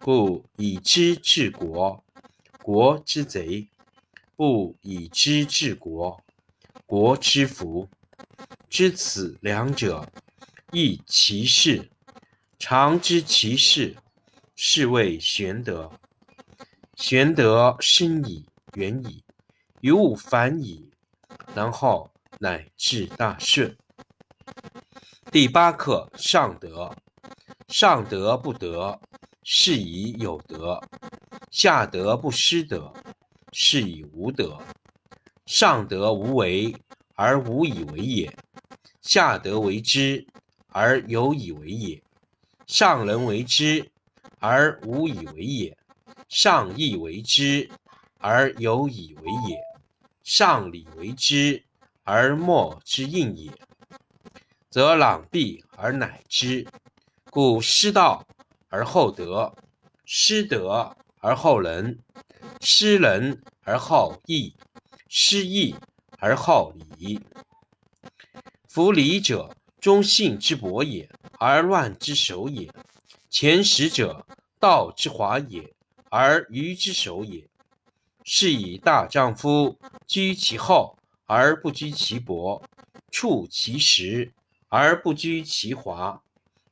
故以知治国，国之贼；不以知治国，国之福。知此两者，亦其事。常知其事，是谓玄德。玄德深矣，远矣，于物反矣，然后乃至大顺。第八课：上德。上德不德。是以有德，下德不失德；是以无德。上德无为而无以为也，下德为之而有以为也。上人为之而无以为也，上义为之而有以为也，上礼为之而莫之应也。则攘臂而乃之，故失道。而后德，失德而后仁，失仁而后义，失义而后礼。夫礼者，忠信之薄也，而乱之首也；前识者，道之华也，而愚之首也。是以大丈夫居其厚而不居其薄，处其实而不居其华。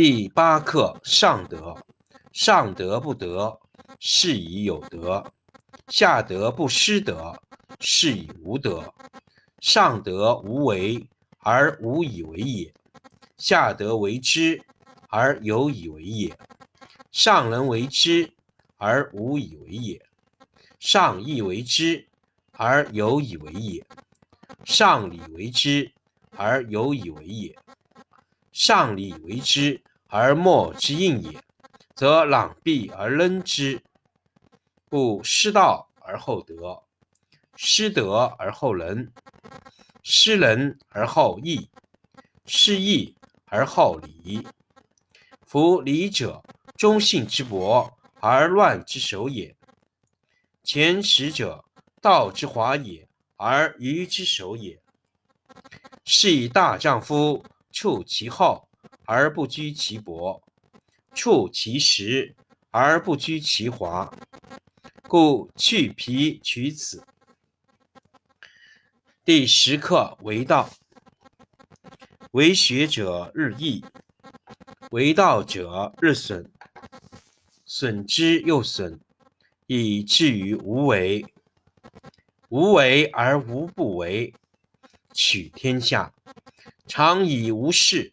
第八课：上德。上德不德，是以有德；下德不失德，是以无德。上德无为而无以为也，下德为之而有以为也。上人为之而无以为也，上义为之而有以为也，上礼为之而有以为也，上礼为之。而莫之应也，则攘臂而扔之。故失道而后德，失德而后仁，失仁而后义，失义而后礼。夫礼者，忠信之薄而乱之首也；前识者，道之华也而愚之首也。是以大丈夫处其厚。而不居其薄，处其实而不居其华。故去皮取此。第十课为道，为学者日益，为道者日损，损之又损，以至于无为。无为而无不为，取天下常以无事，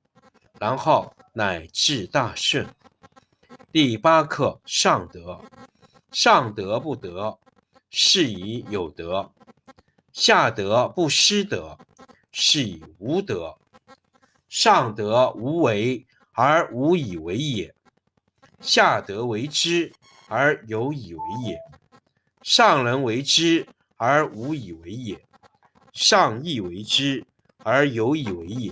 然后乃至大顺。第八课：上德。上德不德，是以有德；下德不失德，是以无德。上德无为而无以为也，下德为之而有以为也。上人为之而无以为也，上义为之而有以为也，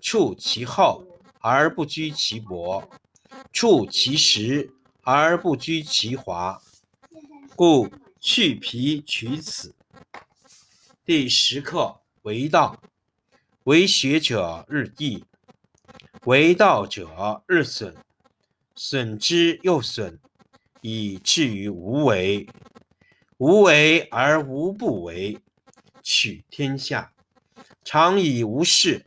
处其厚而不居其薄，处其实而不居其华。故去皮取此。第十课为道，为学者日益，为道者日损，损之又损，以至于无为。无为而无不为，取天下常以无事，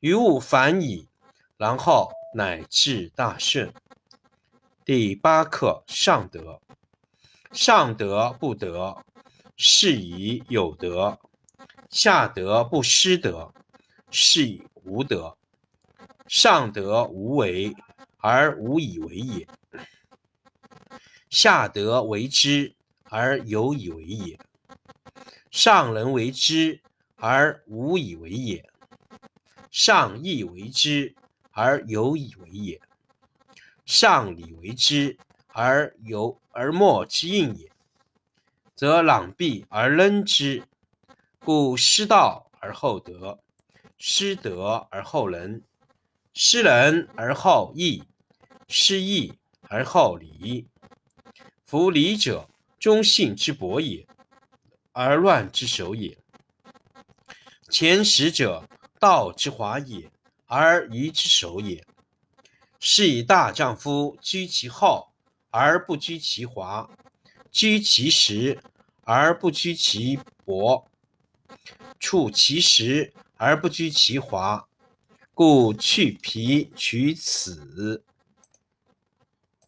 于物反矣，然后乃至大顺。第八课：上德。上德不德，是以有德；下德不失德，是以无德。上德无为而无以为也，下德为之。而有以为也，上人为之而无以为也，上义为之而有以为也，上礼为之而有而莫之应也，则攘臂而扔之。故失道而后德，失德而后仁，失仁而后义，失义而后礼。夫礼者，忠信之薄也，而乱之首也。前识者，道之华也，而愚之守也。是以大丈夫居其厚而不居其华，居其实而不居其薄，处其实而不居其华，故去皮取此。